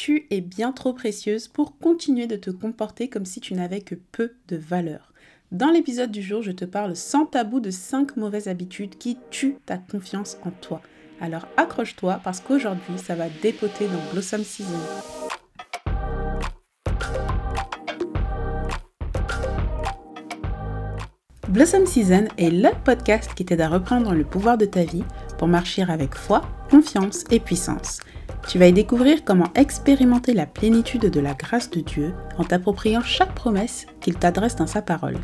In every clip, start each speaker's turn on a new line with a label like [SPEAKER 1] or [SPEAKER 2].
[SPEAKER 1] tu es bien trop précieuse pour continuer de te comporter comme si tu n'avais que peu de valeur. Dans l'épisode du jour, je te parle sans tabou de 5 mauvaises habitudes qui tuent ta confiance en toi. Alors accroche-toi parce qu'aujourd'hui, ça va dépoter dans Blossom Season. Blossom Season est le podcast qui t'aide à reprendre le pouvoir de ta vie pour marcher avec foi, confiance et puissance. Tu vas y découvrir comment expérimenter la plénitude de la grâce de Dieu en t'appropriant chaque promesse qu'il t'adresse dans sa parole.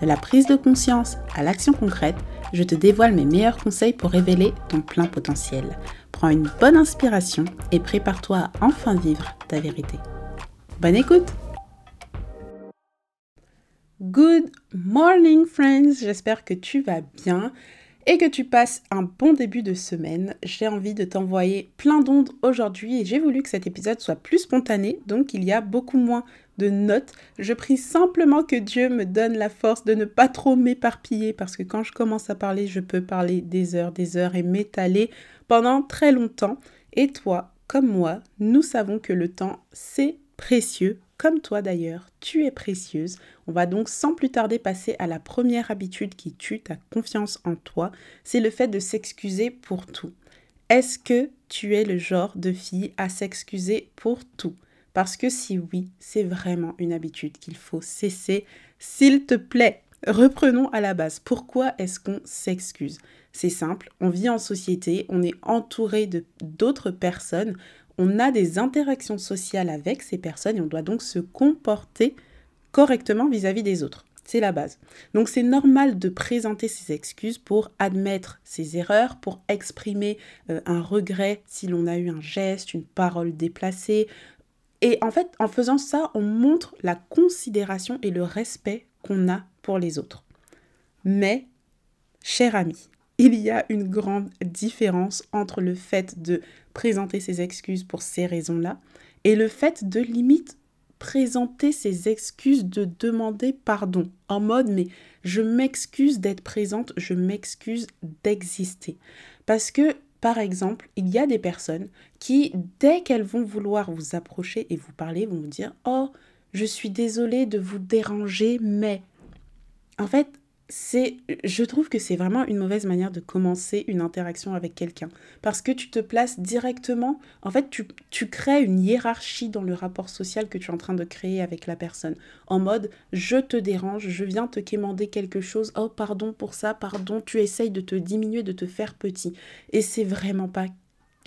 [SPEAKER 1] De la prise de conscience à l'action concrète, je te dévoile mes meilleurs conseils pour révéler ton plein potentiel. Prends une bonne inspiration et prépare-toi à enfin vivre ta vérité. Bonne écoute Good morning friends, j'espère que tu vas bien et que tu passes un bon début de semaine. J'ai envie de t'envoyer plein d'ondes aujourd'hui et j'ai voulu que cet épisode soit plus spontané, donc il y a beaucoup moins de notes. Je prie simplement que Dieu me donne la force de ne pas trop m'éparpiller parce que quand je commence à parler, je peux parler des heures, des heures et m'étaler pendant très longtemps. Et toi, comme moi, nous savons que le temps, c'est précieux comme toi d'ailleurs, tu es précieuse. On va donc sans plus tarder passer à la première habitude qui tue ta confiance en toi, c'est le fait de s'excuser pour tout. Est-ce que tu es le genre de fille à s'excuser pour tout? Parce que si oui, c'est vraiment une habitude qu'il faut cesser. S'il te plaît, reprenons à la base. Pourquoi est-ce qu'on s'excuse? C'est simple, on vit en société, on est entouré de d'autres personnes, on a des interactions sociales avec ces personnes et on doit donc se comporter correctement vis-à-vis des autres. C'est la base. Donc c'est normal de présenter ses excuses pour admettre ses erreurs, pour exprimer euh, un regret si l'on a eu un geste, une parole déplacée. Et en fait, en faisant ça, on montre la considération et le respect qu'on a pour les autres. Mais, cher ami, il y a une grande différence entre le fait de présenter ses excuses pour ces raisons-là et le fait de limite présenter ses excuses, de demander pardon en mode mais je m'excuse d'être présente, je m'excuse d'exister. Parce que par exemple, il y a des personnes qui, dès qu'elles vont vouloir vous approcher et vous parler, vont vous dire Oh, je suis désolée de vous déranger, mais. En fait, c'est, je trouve que c'est vraiment une mauvaise manière de commencer une interaction avec quelqu'un. Parce que tu te places directement, en fait, tu, tu, crées une hiérarchie dans le rapport social que tu es en train de créer avec la personne. En mode, je te dérange, je viens te quémander quelque chose, oh pardon pour ça, pardon, tu essayes de te diminuer, de te faire petit. Et c'est vraiment pas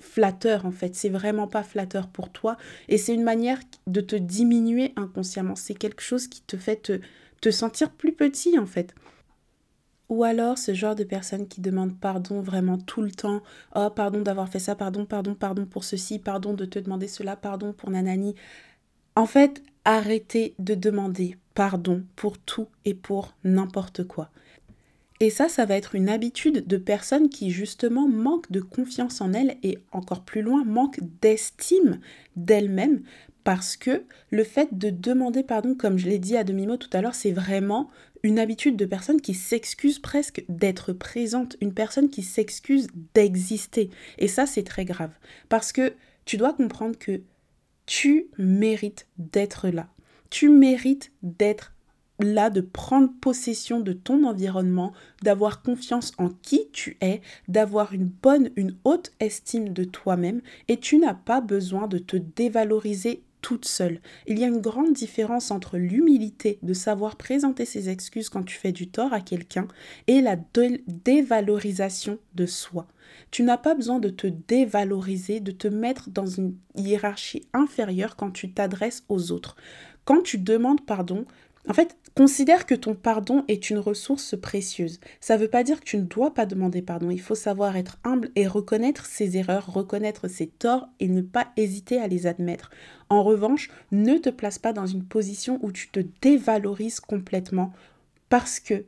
[SPEAKER 1] flatteur en fait, c'est vraiment pas flatteur pour toi. Et c'est une manière de te diminuer inconsciemment. C'est quelque chose qui te fait te, te sentir plus petit en fait. Ou alors ce genre de personnes qui demandent pardon vraiment tout le temps. Oh, pardon d'avoir fait ça, pardon, pardon, pardon pour ceci, pardon de te demander cela, pardon pour nanani. En fait, arrêtez de demander pardon pour tout et pour n'importe quoi. Et ça, ça va être une habitude de personnes qui justement manquent de confiance en elles et encore plus loin, manquent d'estime d'elles-mêmes parce que le fait de demander pardon, comme je l'ai dit à demi-mot tout à l'heure, c'est vraiment une habitude de personne qui s'excuse presque d'être présente, une personne qui s'excuse d'exister. Et ça, c'est très grave. Parce que tu dois comprendre que tu mérites d'être là. Tu mérites d'être là, de prendre possession de ton environnement, d'avoir confiance en qui tu es, d'avoir une bonne, une haute estime de toi-même. Et tu n'as pas besoin de te dévaloriser toute seule. Il y a une grande différence entre l'humilité de savoir présenter ses excuses quand tu fais du tort à quelqu'un et la dévalorisation de soi. Tu n'as pas besoin de te dévaloriser, de te mettre dans une hiérarchie inférieure quand tu t'adresses aux autres. Quand tu demandes pardon, en fait, considère que ton pardon est une ressource précieuse. Ça ne veut pas dire que tu ne dois pas demander pardon. Il faut savoir être humble et reconnaître ses erreurs, reconnaître ses torts et ne pas hésiter à les admettre. En revanche, ne te place pas dans une position où tu te dévalorises complètement parce que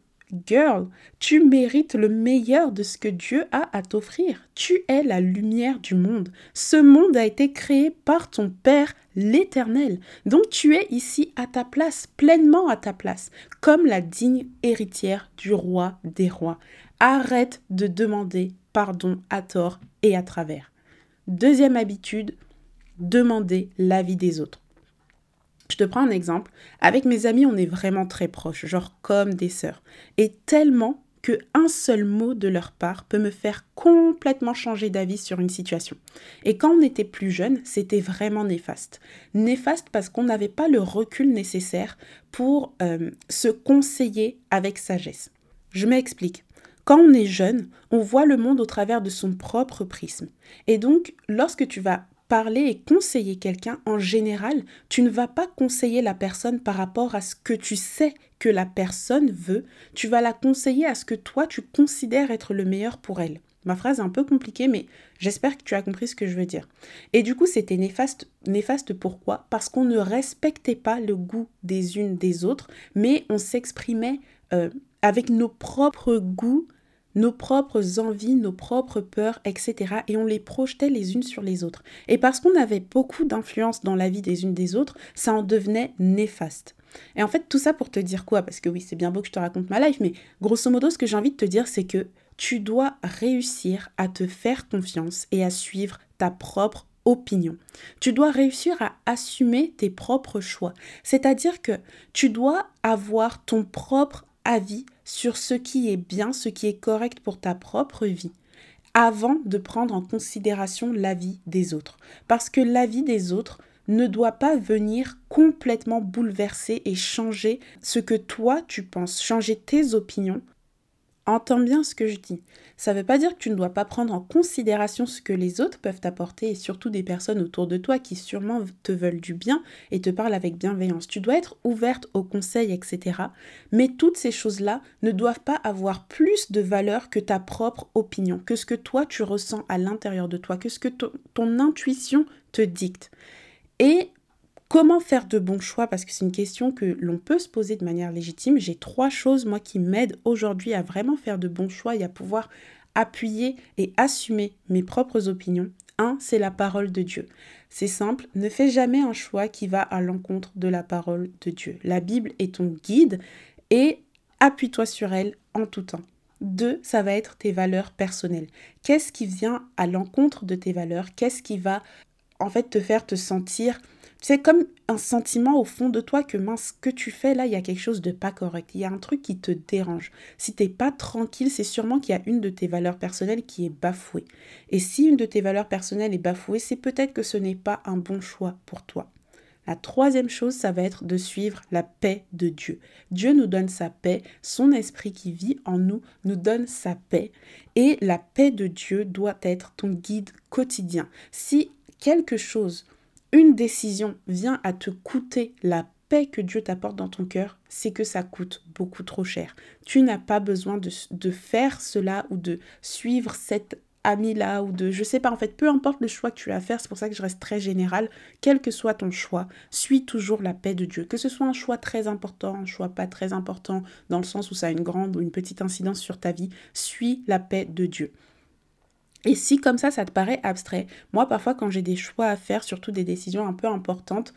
[SPEAKER 1] Girl, tu mérites le meilleur de ce que Dieu a à t'offrir. Tu es la lumière du monde. Ce monde a été créé par ton Père l'Éternel. Donc tu es ici à ta place, pleinement à ta place, comme la digne héritière du roi des rois. Arrête de demander pardon à tort et à travers. Deuxième habitude, demander l'avis des autres. Je te prends un exemple. Avec mes amis, on est vraiment très proches, genre comme des sœurs. Et tellement que un seul mot de leur part peut me faire complètement changer d'avis sur une situation. Et quand on était plus jeune, c'était vraiment néfaste. Néfaste parce qu'on n'avait pas le recul nécessaire pour euh, se conseiller avec sagesse. Je m'explique. Quand on est jeune, on voit le monde au travers de son propre prisme. Et donc, lorsque tu vas parler et conseiller quelqu'un, en général, tu ne vas pas conseiller la personne par rapport à ce que tu sais que la personne veut, tu vas la conseiller à ce que toi tu considères être le meilleur pour elle. Ma phrase est un peu compliquée, mais j'espère que tu as compris ce que je veux dire. Et du coup, c'était néfaste. Néfaste pourquoi? Parce qu'on ne respectait pas le goût des unes des autres, mais on s'exprimait euh, avec nos propres goûts nos propres envies, nos propres peurs, etc. Et on les projetait les unes sur les autres. Et parce qu'on avait beaucoup d'influence dans la vie des unes des autres, ça en devenait néfaste. Et en fait, tout ça pour te dire quoi? Parce que oui, c'est bien beau que je te raconte ma life, mais grosso modo, ce que j'ai envie de te dire, c'est que tu dois réussir à te faire confiance et à suivre ta propre opinion. Tu dois réussir à assumer tes propres choix. C'est-à-dire que tu dois avoir ton propre avis sur ce qui est bien, ce qui est correct pour ta propre vie, avant de prendre en considération l'avis des autres. Parce que l'avis des autres ne doit pas venir complètement bouleverser et changer ce que toi tu penses, changer tes opinions Entends bien ce que je dis. Ça ne veut pas dire que tu ne dois pas prendre en considération ce que les autres peuvent t'apporter et surtout des personnes autour de toi qui sûrement te veulent du bien et te parlent avec bienveillance. Tu dois être ouverte aux conseils, etc. Mais toutes ces choses-là ne doivent pas avoir plus de valeur que ta propre opinion, que ce que toi tu ressens à l'intérieur de toi, que ce que ton intuition te dicte. Et Comment faire de bons choix Parce que c'est une question que l'on peut se poser de manière légitime. J'ai trois choses, moi, qui m'aident aujourd'hui à vraiment faire de bons choix et à pouvoir appuyer et assumer mes propres opinions. Un, c'est la parole de Dieu. C'est simple, ne fais jamais un choix qui va à l'encontre de la parole de Dieu. La Bible est ton guide et appuie-toi sur elle en tout temps. Deux, ça va être tes valeurs personnelles. Qu'est-ce qui vient à l'encontre de tes valeurs? Qu'est-ce qui va en fait te faire te sentir c'est comme un sentiment au fond de toi que mince, ce que tu fais là, il y a quelque chose de pas correct. Il y a un truc qui te dérange. Si t'es pas tranquille, c'est sûrement qu'il y a une de tes valeurs personnelles qui est bafouée. Et si une de tes valeurs personnelles est bafouée, c'est peut-être que ce n'est pas un bon choix pour toi. La troisième chose, ça va être de suivre la paix de Dieu. Dieu nous donne sa paix, son esprit qui vit en nous nous donne sa paix. Et la paix de Dieu doit être ton guide quotidien. Si quelque chose une décision vient à te coûter la paix que Dieu t'apporte dans ton cœur, c'est que ça coûte beaucoup trop cher. Tu n'as pas besoin de, faire cela ou de suivre cette amie-là ou de je sais pas en fait peu importe le choix que tu as à faire c'est pour ça que je reste très général quel que soit ton choix suis toujours la paix de Dieu que ce soit un choix très important un choix pas très important dans le sens où ça a une grande ou une petite incidence sur ta vie suis la paix de Dieu et si comme ça, ça te paraît abstrait, moi parfois quand j'ai des choix à faire, surtout des décisions un peu importantes,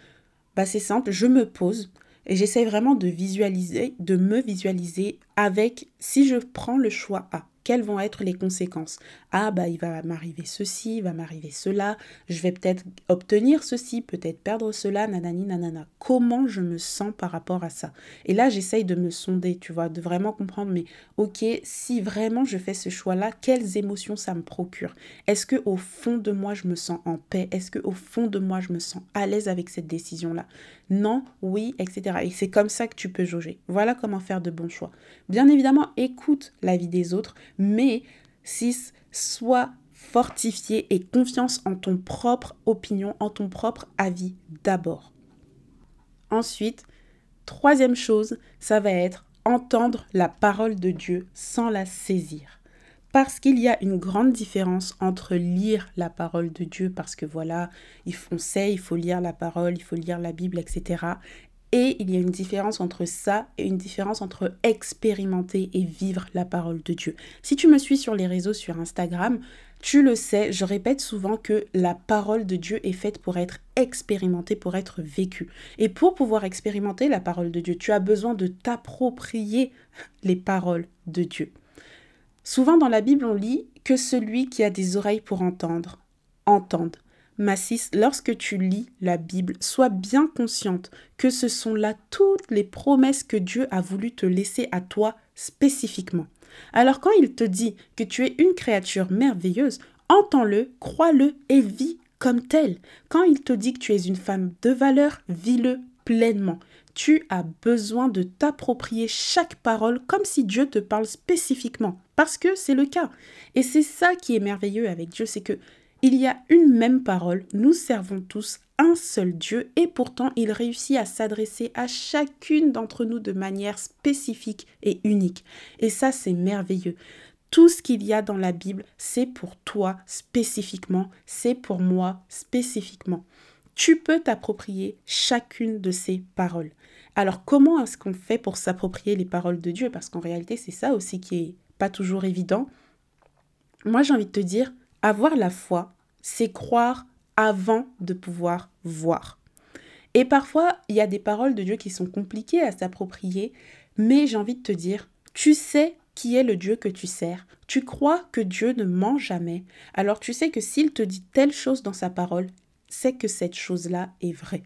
[SPEAKER 1] bah c'est simple, je me pose et j'essaie vraiment de visualiser, de me visualiser avec si je prends le choix A quelles vont être les conséquences? Ah bah il va m'arriver ceci, il va m'arriver cela, je vais peut-être obtenir ceci, peut-être perdre cela, nanani nanana. Comment je me sens par rapport à ça? Et là j'essaye de me sonder, tu vois, de vraiment comprendre, mais ok, si vraiment je fais ce choix-là, quelles émotions ça me procure? Est-ce que au fond de moi je me sens en paix? Est-ce que au fond de moi je me sens à l'aise avec cette décision-là? Non, oui, etc. Et c'est comme ça que tu peux jauger. Voilà comment faire de bons choix. Bien évidemment, écoute la vie des autres, mais 6. Sois fortifié et confiance en ton propre opinion, en ton propre avis d'abord. Ensuite, troisième chose, ça va être entendre la parole de Dieu sans la saisir. Parce qu'il y a une grande différence entre lire la parole de Dieu, parce que voilà, on sait, il faut lire la parole, il faut lire la Bible, etc. Et il y a une différence entre ça et une différence entre expérimenter et vivre la parole de Dieu. Si tu me suis sur les réseaux, sur Instagram, tu le sais, je répète souvent que la parole de Dieu est faite pour être expérimentée, pour être vécue. Et pour pouvoir expérimenter la parole de Dieu, tu as besoin de t'approprier les paroles de Dieu. Souvent dans la Bible, on lit que celui qui a des oreilles pour entendre, entende. Ma sis, lorsque tu lis la Bible, sois bien consciente que ce sont là toutes les promesses que Dieu a voulu te laisser à toi spécifiquement. Alors quand il te dit que tu es une créature merveilleuse, entends-le, crois-le et vis comme tel. Quand il te dit que tu es une femme de valeur, vis-le pleinement. Tu as besoin de t'approprier chaque parole comme si Dieu te parle spécifiquement, parce que c'est le cas. Et c'est ça qui est merveilleux avec Dieu, c'est que il y a une même parole, nous servons tous un seul Dieu et pourtant il réussit à s'adresser à chacune d'entre nous de manière spécifique et unique. Et ça c'est merveilleux. Tout ce qu'il y a dans la Bible, c'est pour toi spécifiquement, c'est pour moi spécifiquement. Tu peux t'approprier chacune de ces paroles. Alors comment est-ce qu'on fait pour s'approprier les paroles de Dieu? Parce qu'en réalité, c'est ça aussi qui est pas toujours évident. Moi, j'ai envie de te dire, avoir la foi, c'est croire avant de pouvoir voir. Et parfois, il y a des paroles de Dieu qui sont compliquées à s'approprier, mais j'ai envie de te dire, tu sais qui est le Dieu que tu sers. Tu crois que Dieu ne ment jamais. Alors tu sais que s'il te dit telle chose dans sa parole, c'est que cette chose-là est vraie.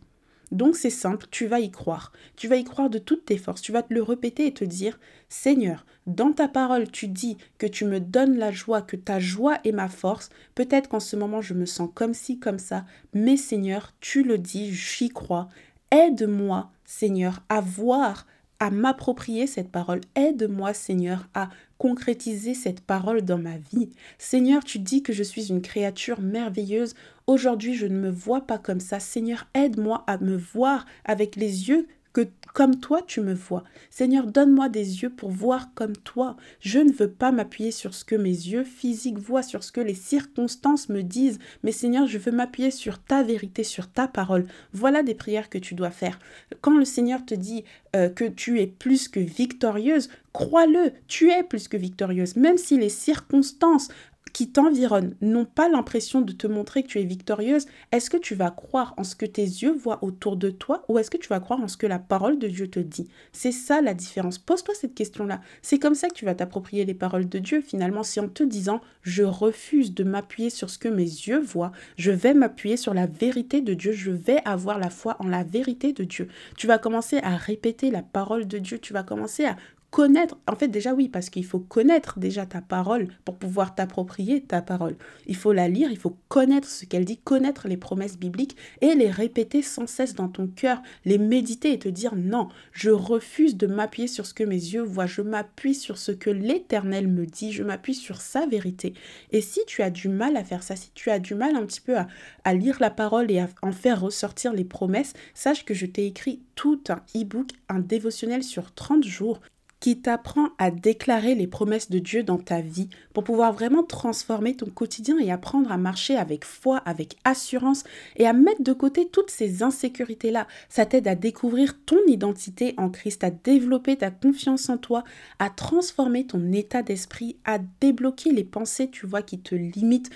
[SPEAKER 1] Donc c'est simple, tu vas y croire. Tu vas y croire de toutes tes forces. Tu vas te le répéter et te dire, Seigneur, dans ta parole, tu dis que tu me donnes la joie, que ta joie est ma force. Peut-être qu'en ce moment, je me sens comme ci, comme ça. Mais Seigneur, tu le dis, j'y crois. Aide-moi, Seigneur, à voir à m'approprier cette parole. Aide-moi, Seigneur, à concrétiser cette parole dans ma vie. Seigneur, tu dis que je suis une créature merveilleuse. Aujourd'hui, je ne me vois pas comme ça. Seigneur, aide-moi à me voir avec les yeux que comme toi tu me vois. Seigneur, donne-moi des yeux pour voir comme toi. Je ne veux pas m'appuyer sur ce que mes yeux physiques voient, sur ce que les circonstances me disent, mais Seigneur, je veux m'appuyer sur ta vérité, sur ta parole. Voilà des prières que tu dois faire. Quand le Seigneur te dit euh, que tu es plus que victorieuse, crois-le, tu es plus que victorieuse, même si les circonstances qui t'environnent n'ont pas l'impression de te montrer que tu es victorieuse, est-ce que tu vas croire en ce que tes yeux voient autour de toi ou est-ce que tu vas croire en ce que la parole de Dieu te dit? C'est ça la différence. Pose-toi cette question-là. C'est comme ça que tu vas t'approprier les paroles de Dieu finalement. Si en te disant je refuse de m'appuyer sur ce que mes yeux voient, je vais m'appuyer sur la vérité de Dieu, je vais avoir la foi en la vérité de Dieu. Tu vas commencer à répéter la parole de Dieu, tu vas commencer à connaître, en fait déjà oui, parce qu'il faut connaître déjà ta parole pour pouvoir t'approprier ta parole. Il faut la lire, il faut connaître ce qu'elle dit, connaître les promesses bibliques et les répéter sans cesse dans ton cœur, les méditer et te dire non, je refuse de m'appuyer sur ce que mes yeux voient, je m'appuie sur ce que l'Éternel me dit, je m'appuie sur sa vérité. Et si tu as du mal à faire ça, si tu as du mal un petit peu à, lire la parole et à en faire ressortir les promesses, sache que je t'ai écrit tout un e-book, un dévotionnel sur 30 jours qui t'apprend à déclarer les promesses de Dieu dans ta vie pour pouvoir vraiment transformer ton quotidien et apprendre à marcher avec foi, avec assurance et à mettre de côté toutes ces insécurités-là. Ça t'aide à découvrir ton identité en Christ, à développer ta confiance en toi, à transformer ton état d'esprit, à débloquer les pensées, tu vois, qui te limitent.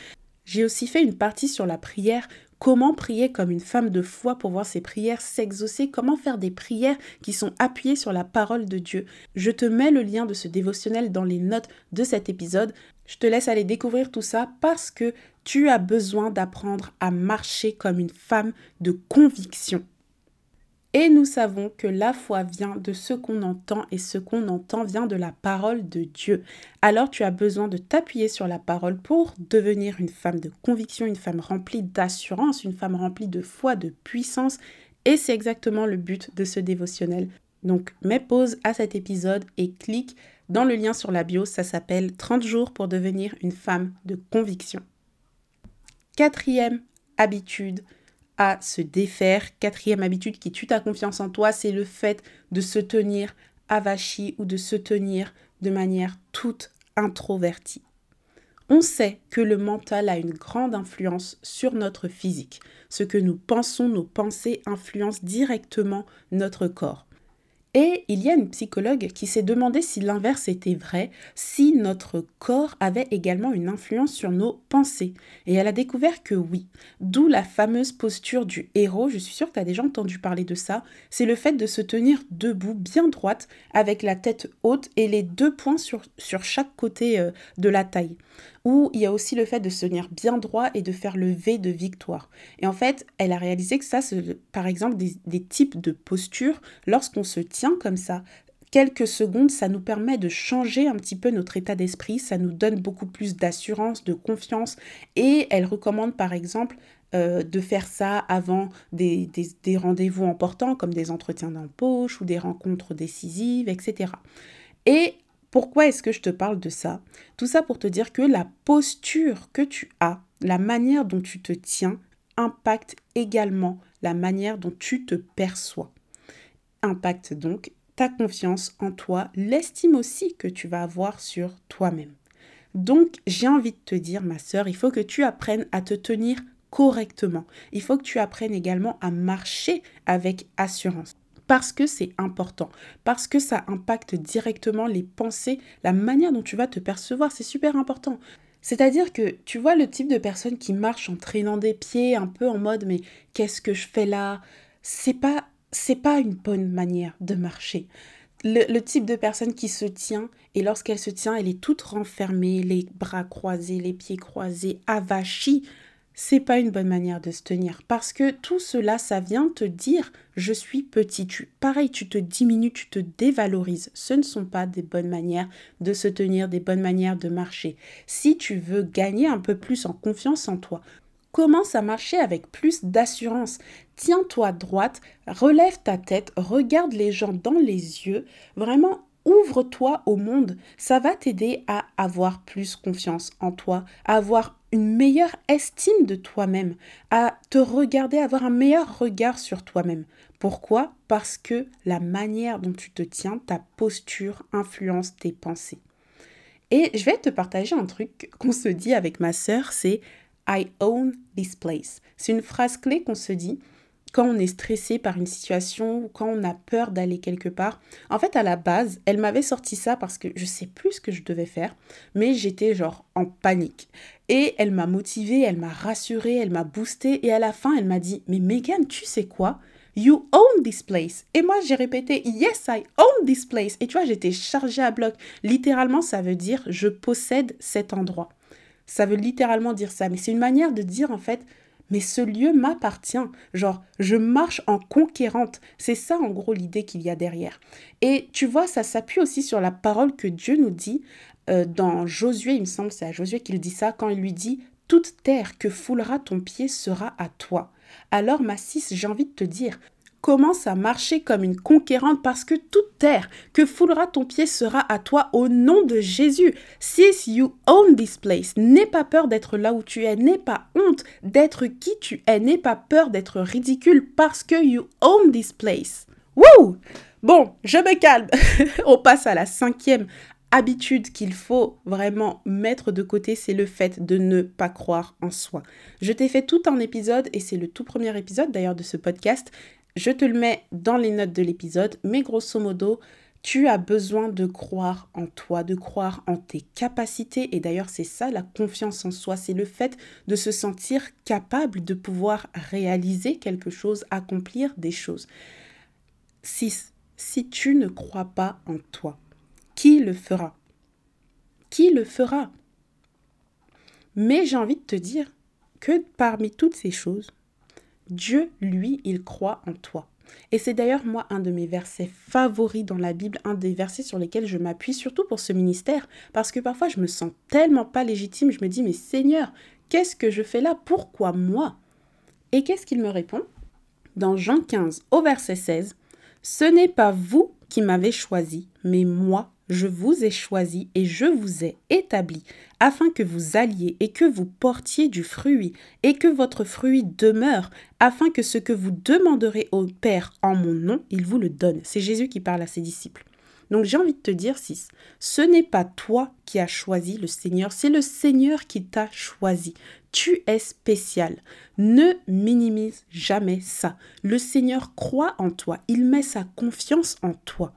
[SPEAKER 1] J'ai aussi fait une partie sur la prière Comment prier comme une femme de foi pour voir ses prières s'exaucer? Comment faire des prières qui sont appuyées sur la parole de Dieu? Je te mets le lien de ce dévotionnel dans les notes de cet épisode. Je te laisse aller découvrir tout ça parce que tu as besoin d'apprendre à marcher comme une femme de conviction. Et nous savons que la foi vient de ce qu'on entend et ce qu'on entend vient de la parole de Dieu. Alors tu as besoin de t'appuyer sur la parole pour devenir une femme de conviction, une femme remplie d'assurance, une femme remplie de foi, de puissance. Et c'est exactement le but de ce dévotionnel. Donc mets pause à cet épisode et clique dans le lien sur la bio. Ça s'appelle 30 jours pour devenir une femme de conviction. Quatrième habitude, à se défaire. Quatrième habitude qui tue ta confiance en toi, c'est le fait de se tenir avachi ou de se tenir de manière toute introvertie. On sait que le mental a une grande influence sur notre physique. Ce que nous pensons, nos pensées influencent directement notre corps. Et il y a une psychologue qui s'est demandé si l'inverse était vrai, si notre corps avait également une influence sur nos pensées. Et elle a découvert que oui. D'où la fameuse posture du héros, je suis sûre que tu as déjà entendu parler de ça, c'est le fait de se tenir debout, bien droite, avec la tête haute et les deux poings sur, sur chaque côté euh, de la taille. Ou il y a aussi le fait de se tenir bien droit et de faire le V de victoire. Et en fait, elle a réalisé que ça, c'est par exemple des, des types de postures, lorsqu'on se tient comme ça, quelques secondes, ça nous permet de changer un petit peu notre état d'esprit, ça nous donne beaucoup plus d'assurance, de confiance. Et elle recommande par exemple euh, de faire ça avant des, des, rendez-vous importants comme des entretiens d'embauche ou des rencontres décisives, etc. Et pourquoi est-ce que je te parle de ça? Tout ça pour te dire que la posture que tu as, la manière dont tu te tiens, impacte également la manière dont tu te perçois. Impacte donc ta confiance en toi, l'estime aussi que tu vas avoir sur toi-même. Donc, j'ai envie de te dire, ma sœur, il faut que tu apprennes à te tenir correctement. Il faut que tu apprennes également à marcher avec assurance. Parce que c'est important, parce que ça impacte directement les pensées, la manière dont tu vas te percevoir, c'est super important. C'est-à-dire que tu vois le type de personne qui marche en traînant des pieds, un peu en mode mais qu'est-ce que je fais là? C'est pas c'est pas une bonne manière de marcher. Le, type de personne qui se tient et lorsqu'elle se tient, elle est toute renfermée, les bras croisés, les pieds croisés, avachie. C'est pas une bonne manière de se tenir parce que tout cela, ça vient te dire je suis petit. Pareil, tu te diminues, tu te dévalorises. Ce ne sont pas des bonnes manières de se tenir, des bonnes manières de marcher. Si tu veux gagner un peu plus en confiance en toi, commence à marcher avec plus d'assurance. Tiens-toi droite, relève ta tête, regarde les gens dans les yeux, vraiment ouvre-toi au monde. Ça va t'aider à avoir plus confiance en toi, à avoir une meilleure estime de toi-même, à te regarder, avoir un meilleur regard sur toi-même. Pourquoi? Parce que la manière dont tu te tiens, ta posture influence tes pensées. Et je vais te partager un truc qu'on se dit avec ma sœur, c'est I own this place. C'est une phrase clé qu'on se dit quand on est stressé par une situation ou quand on a peur d'aller quelque part. En fait, à la base, elle m'avait sorti ça parce que je sais plus ce que je devais faire, mais j'étais genre en panique. Et elle m'a motivée, elle m'a rassurée, elle m'a boostée et à la fin, elle m'a dit "Mais Megan, tu sais quoi? You own this place. Et moi, j'ai répété Yes, I own this place. Et tu vois, j'étais chargée à bloc. Littéralement, ça veut dire je possède cet endroit. Ça veut littéralement dire ça. Mais c'est une manière de dire en fait, mais ce lieu m'appartient. Genre, je marche en conquérante. C'est ça en gros l'idée qu'il y a derrière. Et tu vois, ça s'appuie aussi sur la parole que Dieu nous dit euh, dans Josué, il me semble, c'est à Josué qu'il dit ça, quand il lui dit Toute terre que foulera ton pied sera à toi. Alors, ma j'ai envie de te dire, commence à marcher comme une conquérante parce que toute terre que foulera ton pied sera à toi au nom de Jésus. Sis, you own this place. N'aie pas peur d'être là où tu es. N'aie pas honte d'être qui tu es. N'aie pas peur d'être ridicule parce que you own this place. Wouh! Bon, je me calme. On passe à la cinquième habitude qu'il faut vraiment mettre de côté, c'est le fait de ne pas croire en soi. Je t'ai fait tout un épisode, et c'est le tout premier épisode d'ailleurs de ce podcast, je te le mets dans les notes de l'épisode, mais grosso modo, tu as besoin de croire en toi, de croire en tes capacités. Et d'ailleurs, c'est ça la confiance en soi, c'est le fait de se sentir capable de pouvoir réaliser quelque chose, accomplir des choses. Si, si tu ne crois pas en toi, qui le fera? Qui le fera? Mais j'ai envie de te dire que parmi toutes ces choses, Dieu, lui, il croit en toi. Et c'est d'ailleurs moi un de mes versets favoris dans la Bible, un des versets sur lesquels je m'appuie surtout pour ce ministère, parce que parfois je me sens tellement pas légitime, je me dis mais Seigneur, qu'est-ce que je fais là? Pourquoi moi? Et qu'est-ce qu'il me répond? Dans Jean 15 au verset 16, Ce n'est pas vous qui m'avez choisi, mais moi je vous ai choisi et je vous ai établi, afin que vous alliez et que vous portiez du fruit, et que votre fruit demeure, afin que ce que vous demanderez au Père en mon nom, il vous le donne. C'est Jésus qui parle à ses disciples. Donc j'ai envie de te dire, 6, ce n'est pas toi qui as choisi le Seigneur, c'est le Seigneur qui t'a choisi. Tu es spécial. Ne minimise jamais ça. Le Seigneur croit en toi, il met sa confiance en toi.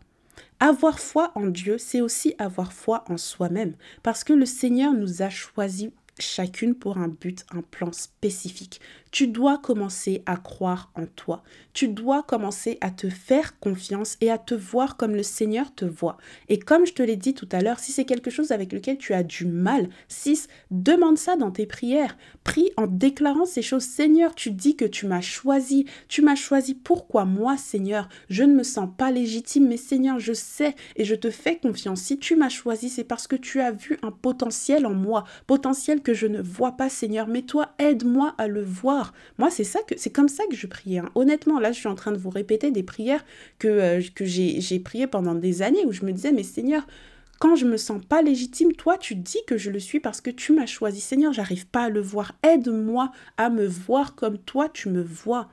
[SPEAKER 1] Avoir foi en Dieu, c'est aussi avoir foi en soi-même, parce que le Seigneur nous a choisis chacune pour un but, un plan spécifique. Tu dois commencer à croire en toi. Tu dois commencer à te faire confiance et à te voir comme le Seigneur te voit. Et comme je te l'ai dit tout à l'heure, si c'est quelque chose avec lequel tu as du mal, 6, demande ça dans tes prières. Prie en déclarant ces choses. Seigneur, tu dis que tu m'as choisi. Tu m'as choisi. Pourquoi moi, Seigneur? Je ne me sens pas légitime, mais Seigneur, je sais et je te fais confiance. Si tu m'as choisi, c'est parce que tu as vu un potentiel en moi, potentiel que je ne vois pas, Seigneur. Mais toi, aide-moi à le voir. Moi, c'est ça que c'est comme ça que je prie. Hein. Honnêtement, là, je suis en train de vous répéter des prières que, euh, j'ai priées pendant des années où je me disais, mais Seigneur, quand je me sens pas légitime, toi tu dis que je le suis parce que tu m'as choisi. Seigneur, j'arrive pas à le voir. Aide-moi à me voir comme toi tu me vois.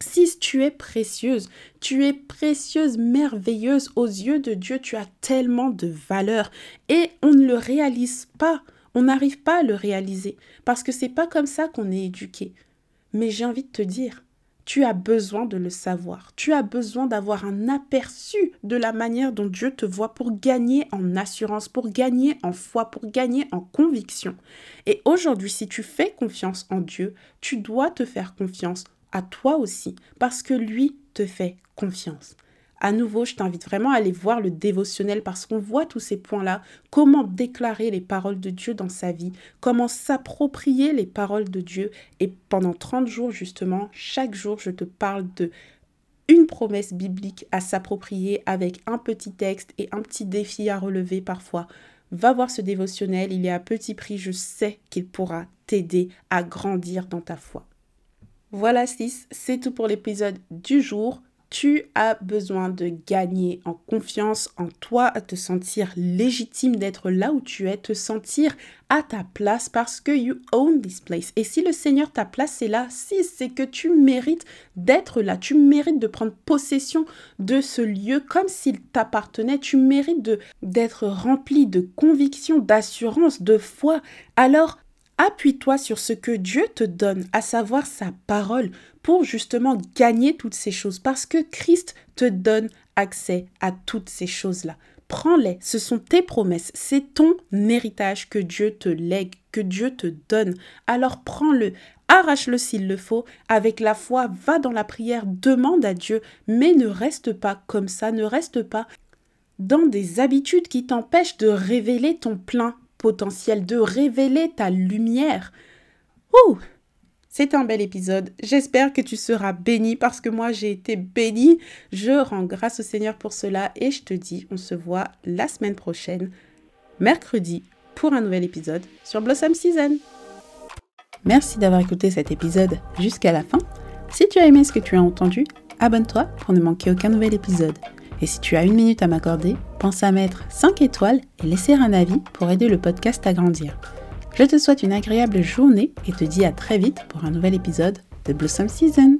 [SPEAKER 1] Si tu es précieuse, tu es précieuse, merveilleuse aux yeux de Dieu, tu as tellement de valeur et on ne le réalise pas. On n'arrive pas à le réaliser parce que c'est pas comme ça qu'on est éduqué. Mais j'ai envie de te dire, tu as besoin de le savoir. Tu as besoin d'avoir un aperçu de la manière dont Dieu te voit pour gagner en assurance, pour gagner en foi, pour gagner en conviction. Et aujourd'hui, si tu fais confiance en Dieu, tu dois te faire confiance à toi aussi, parce que lui te fait confiance. À nouveau, je t'invite vraiment à aller voir le dévotionnel parce qu'on voit tous ces points-là, comment déclarer les paroles de Dieu dans sa vie, comment s'approprier les paroles de Dieu. Et pendant 30 jours, justement, chaque jour, je te parle de une promesse biblique à s'approprier avec un petit texte et un petit défi à relever parfois. Va voir ce dévotionnel, il est à petit prix, je sais qu'il pourra t'aider à grandir dans ta foi. Voilà 6, c'est tout pour l'épisode du jour tu as besoin de gagner en confiance en toi, à te sentir légitime d'être là où tu es, te sentir à ta place parce que you own this place. Et si le Seigneur t'a placé là, si c'est que tu mérites d'être là, tu mérites de prendre possession de ce lieu comme s'il t'appartenait, tu mérites d'être rempli de conviction, d'assurance, de foi. Alors Appuie-toi sur ce que Dieu te donne, à savoir sa parole, pour justement gagner toutes ces choses, parce que Christ te donne accès à toutes ces choses-là. Prends-les, ce sont tes promesses, c'est ton héritage que Dieu te lègue, que Dieu te donne. Alors prends-le, arrache-le s'il le faut, avec la foi, va dans la prière, demande à Dieu, mais ne reste pas comme ça, ne reste pas dans des habitudes qui t'empêchent de révéler ton plein potentiel, de révéler ta lumière. Ouh c'est un bel épisode. J'espère que tu seras béni parce que moi j'ai été béni. Je rends grâce au Seigneur pour cela et je te dis, on se voit la semaine prochaine, mercredi, pour un nouvel épisode sur Blossom Season. Merci d'avoir écouté cet épisode jusqu'à la fin. Si tu as aimé ce que tu as entendu, abonne-toi pour ne manquer aucun nouvel épisode. Et si tu as une minute à m'accorder, pense à mettre 5 étoiles et laisser un avis pour aider le podcast à grandir. Je te souhaite une agréable journée et te dis à très vite pour un nouvel épisode de Blossom Season.